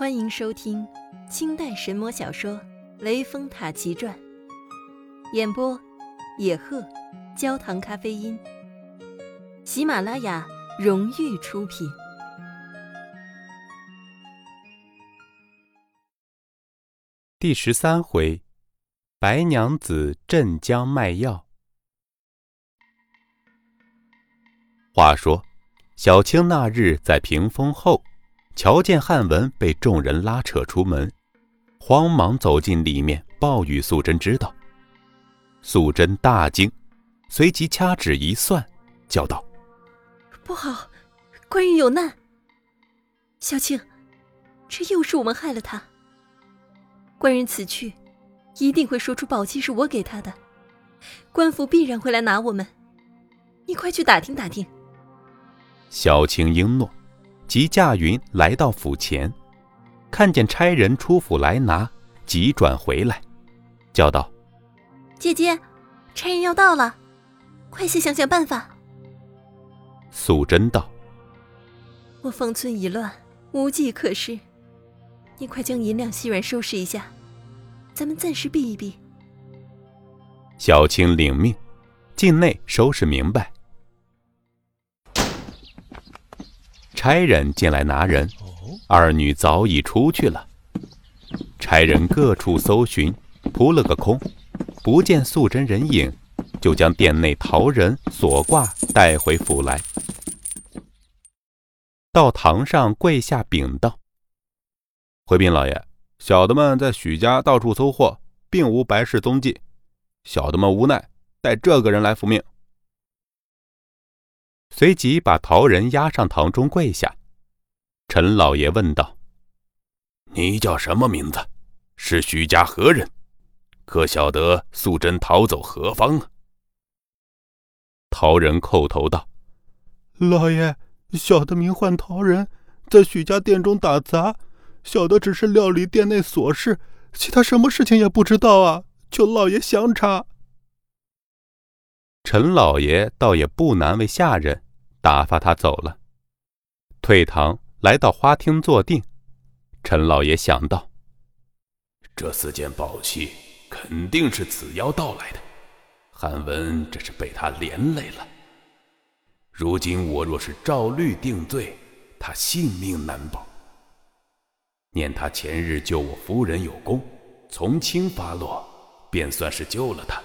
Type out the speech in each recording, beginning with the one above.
欢迎收听清代神魔小说《雷峰塔奇传》，演播：野鹤，焦糖咖啡因，喜马拉雅荣誉出品。第十三回，白娘子镇江卖药。话说，小青那日在屏风后。瞧见汉文被众人拉扯出门，慌忙走进里面报与素贞知道。素贞大惊，随即掐指一算，叫道：“不好，官人有难！小青，这又是我们害了他。官人此去，一定会说出宝器是我给他的，官府必然会来拿我们。你快去打听打听。”小青应诺。即驾云来到府前，看见差人出府来拿，急转回来，叫道：“姐姐，差人要到了，快些想想办法。”素贞道：“我方寸已乱，无计可施，你快将银两细软收拾一下，咱们暂时避一避。”小青领命，境内收拾明白。差人进来拿人，二女早已出去了。差人各处搜寻，扑了个空，不见素贞人影，就将店内陶人锁挂带回府来。到堂上跪下禀道：“回禀老爷，小的们在许家到处搜获，并无白氏踪迹。小的们无奈，带这个人来复命。”随即把陶人押上堂中跪下，陈老爷问道：“你叫什么名字？是许家何人？可晓得素贞逃走何方？”啊？陶人叩头道：“老爷，小的名唤陶人，在许家店中打杂，小的只是料理店内琐事，其他什么事情也不知道啊！求老爷详查。”陈老爷倒也不难为下人，打发他走了。退堂来到花厅坐定，陈老爷想到：这四件宝器肯定是此妖盗来的，韩文这是被他连累了。如今我若是照律定罪，他性命难保。念他前日救我夫人有功，从轻发落，便算是救了他。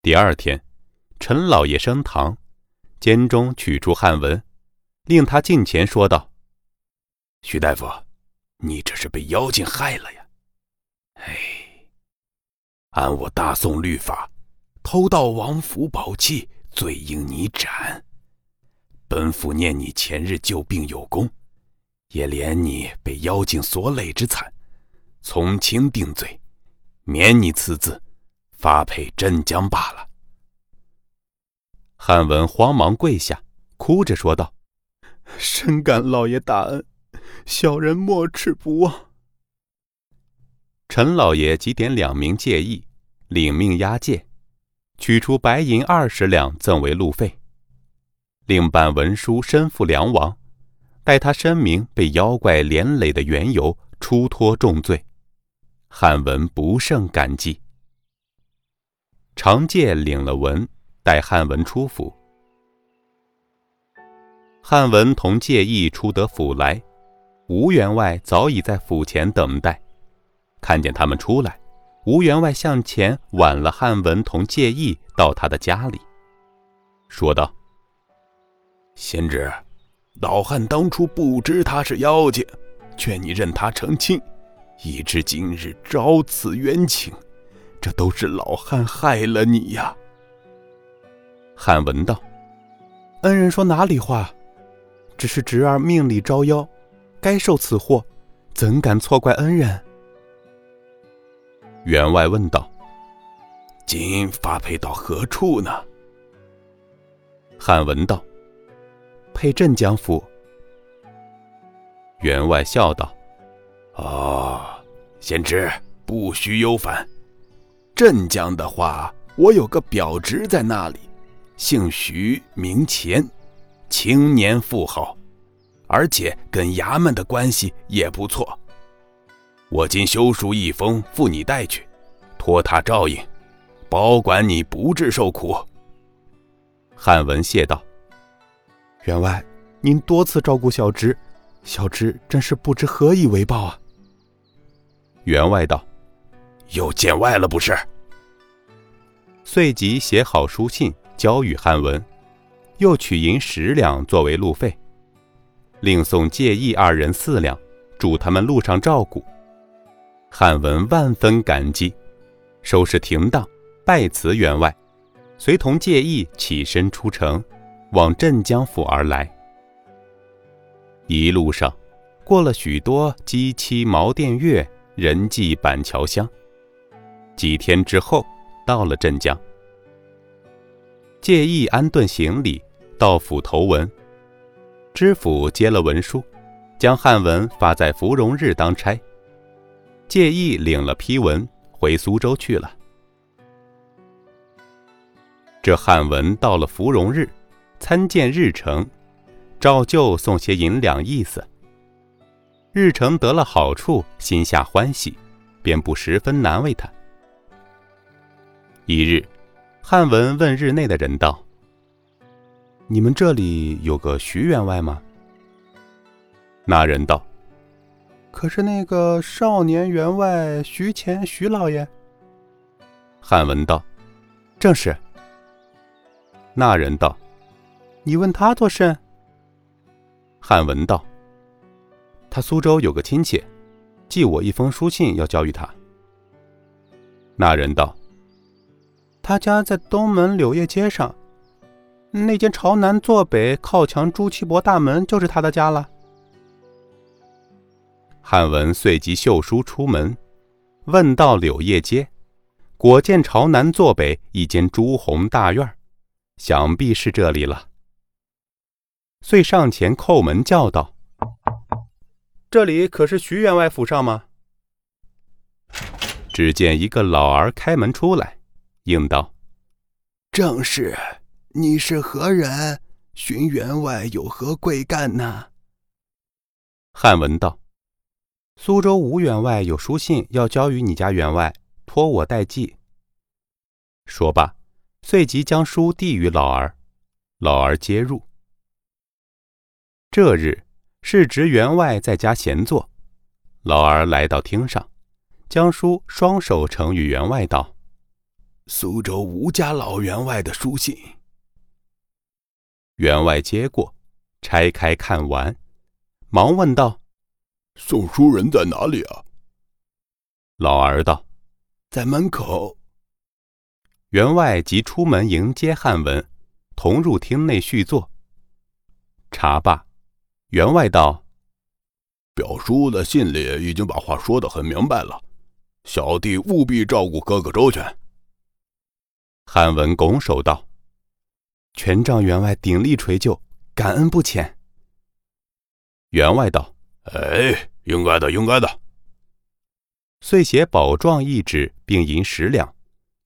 第二天，陈老爷升堂，监中取出汉文，令他近前说道：“徐大夫，你这是被妖精害了呀！哎，按我大宋律法，偷盗王府宝器，罪应你斩。本府念你前日救病有功，也怜你被妖精所累之惨，从轻定罪，免你赐字。”发配镇江罢了。汉文慌忙跪下，哭着说道：“深感老爷大恩，小人没齿不忘。”陈老爷即点两名介役，领命押解，取出白银二十两赠为路费，另办文书申付梁王，待他申明被妖怪连累的缘由，出脱重罪。汉文不胜感激。长介领了文，带汉文出府。汉文同介意出得府来，吴员外早已在府前等待。看见他们出来，吴员外向前挽了汉文同介意到他的家里，说道：“贤侄，老汉当初不知他是妖精，劝你认他成亲，以至今日招此冤情。”这都是老汉害了你呀！汉文道：“恩人说哪里话？只是侄儿命里招妖，该受此祸，怎敢错怪恩人？”员外问道：“今发配到何处呢？”汉文道：“配镇江府。”员外笑道：“哦，贤侄不须忧烦。”镇江的话，我有个表侄在那里，姓徐名钱，青年富豪，而且跟衙门的关系也不错。我今修书一封，付你带去，托他照应，保管你不致受苦。”汉文谢道：“员外，您多次照顾小侄，小侄真是不知何以为报啊。”员外道：“又见外了不是？”遂即写好书信交与汉文，又取银十两作为路费，另送介意二人四两，祝他们路上照顾。汉文万分感激，收拾停当，拜辞员外，随同介意起身出城，往镇江府而来。一路上，过了许多鸡栖茅店月，人迹板桥乡。几天之后。到了镇江，介意安顿行李，到府投文。知府接了文书，将汉文发在芙蓉日当差。介意领了批文，回苏州去了。这汉文到了芙蓉日，参见日程，照旧送些银两意思。日程得了好处，心下欢喜，便不十分难为他。一日，汉文问日内的人道：“你们这里有个徐员外吗？”那人道：“可是那个少年员外徐乾徐老爷。”汉文道：“正是。”那人道：“你问他做甚？”汉文道：“他苏州有个亲戚，寄我一封书信要交与他。”那人道。他家在东门柳叶街上，那间朝南坐北靠墙朱漆箔大门就是他的家了。汉文随即秀书出门，问到柳叶街，果见朝南坐北一间朱红大院，想必是这里了。遂上前叩门叫道：“这里可是徐员外府上吗？”只见一个老儿开门出来。应道：“正是，你是何人？寻员外有何贵干呢？”汉文道：“苏州吴员外有书信要交与你家员外，托我代寄。”说罢，遂即将书递与老儿，老儿接入。这日是值员外在家闲坐，老儿来到厅上，将书双手呈与员外道。苏州吴家老员外的书信，员外接过，拆开看完，忙问道：“送书人在哪里啊？”老儿道：“在门口。”员外即出门迎接汉文，同入厅内叙坐。茶罢，员外道：“表叔的信里已经把话说得很明白了，小弟务必照顾哥哥周全。”汉文拱手道：“全仗员外鼎力垂救，感恩不浅。”员外道：“哎，应该的，应该的。”遂写保状一纸，并银十两，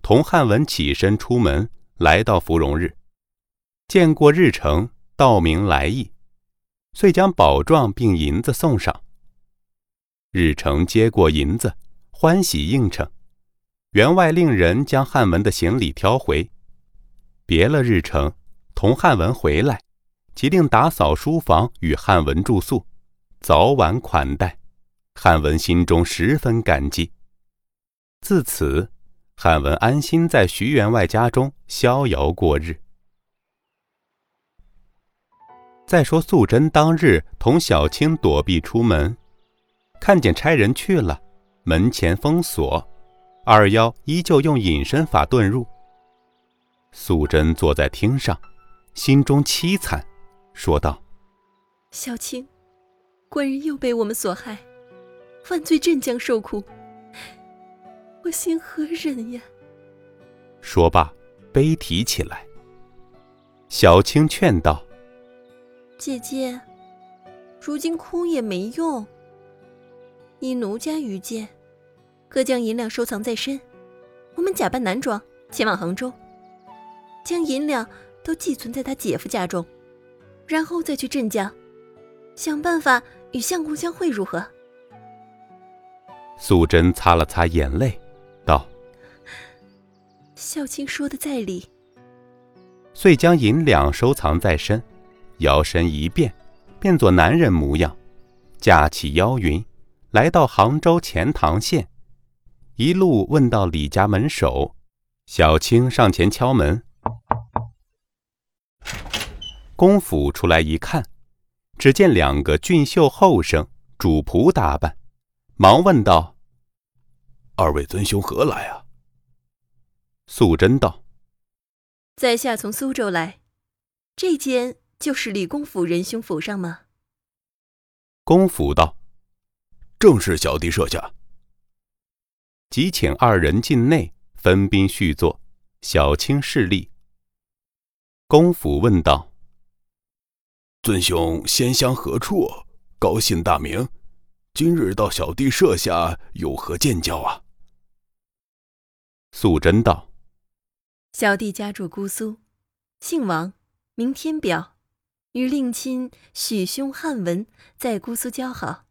同汉文起身出门，来到芙蓉日，见过日程，道明来意，遂将保状并银子送上。日程接过银子，欢喜应承。员外令人将汉文的行李挑回，别了日程，同汉文回来，即令打扫书房与汉文住宿，早晚款待。汉文心中十分感激。自此，汉文安心在徐员外家中逍遥过日。再说素贞当日同小青躲避出门，看见差人去了，门前封锁。二妖依旧用隐身法遁入。素贞坐在厅上，心中凄惨，说道：“小青，官人又被我们所害，万罪镇江受苦，我心何忍呀？”说罢，悲啼起来。小青劝道：“姐姐，如今哭也没用，依奴家愚见。”各将银两收藏在身，我们假扮男装前往杭州，将银两都寄存在他姐夫家中，然后再去镇江。想办法与相公相会如何？素贞擦了擦眼泪，道：“孝卿说的在理。”遂将银两收藏在身，摇身一变，变作男人模样，架起腰云，来到杭州钱塘县，一路问到李家门首，小青上前敲门。公府出来一看，只见两个俊秀后生，主仆打扮，忙问道：“二位尊兄何来啊？”素贞道：“在下从苏州来，这间就是李公府仁兄府上吗？”公府道：“正是小弟设下。”即请二人进内，分宾叙坐，小青侍立。公府问道。尊兄仙乡何处？高姓大名？今日到小弟舍下，有何见教啊？素贞道：“小弟家住姑苏，姓王，名天表，与令亲许兄汉文在姑苏交好。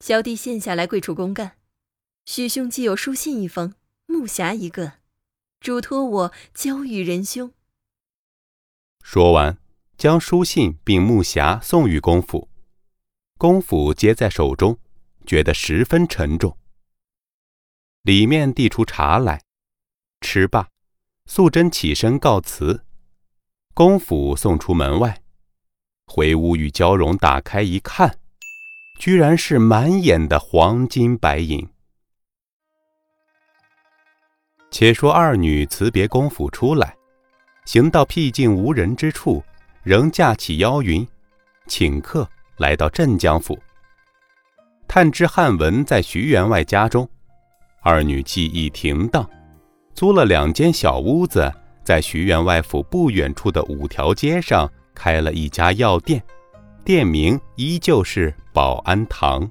小弟现下来贵处公干，许兄既有书信一封，木匣一个，嘱托我交与仁兄。”说完。将书信并木匣送与公府，公府接在手中，觉得十分沉重。里面递出茶来，吃罢，素贞起身告辞，公府送出门外，回屋与娇容打开一看，居然是满眼的黄金白银。且说二女辞别公府出来，行到僻静无人之处。仍架起妖云，请客来到镇江府。探知汉文在徐员外家中，二女记忆停当，租了两间小屋子，在徐员外府不远处的五条街上开了一家药店，店名依旧是保安堂。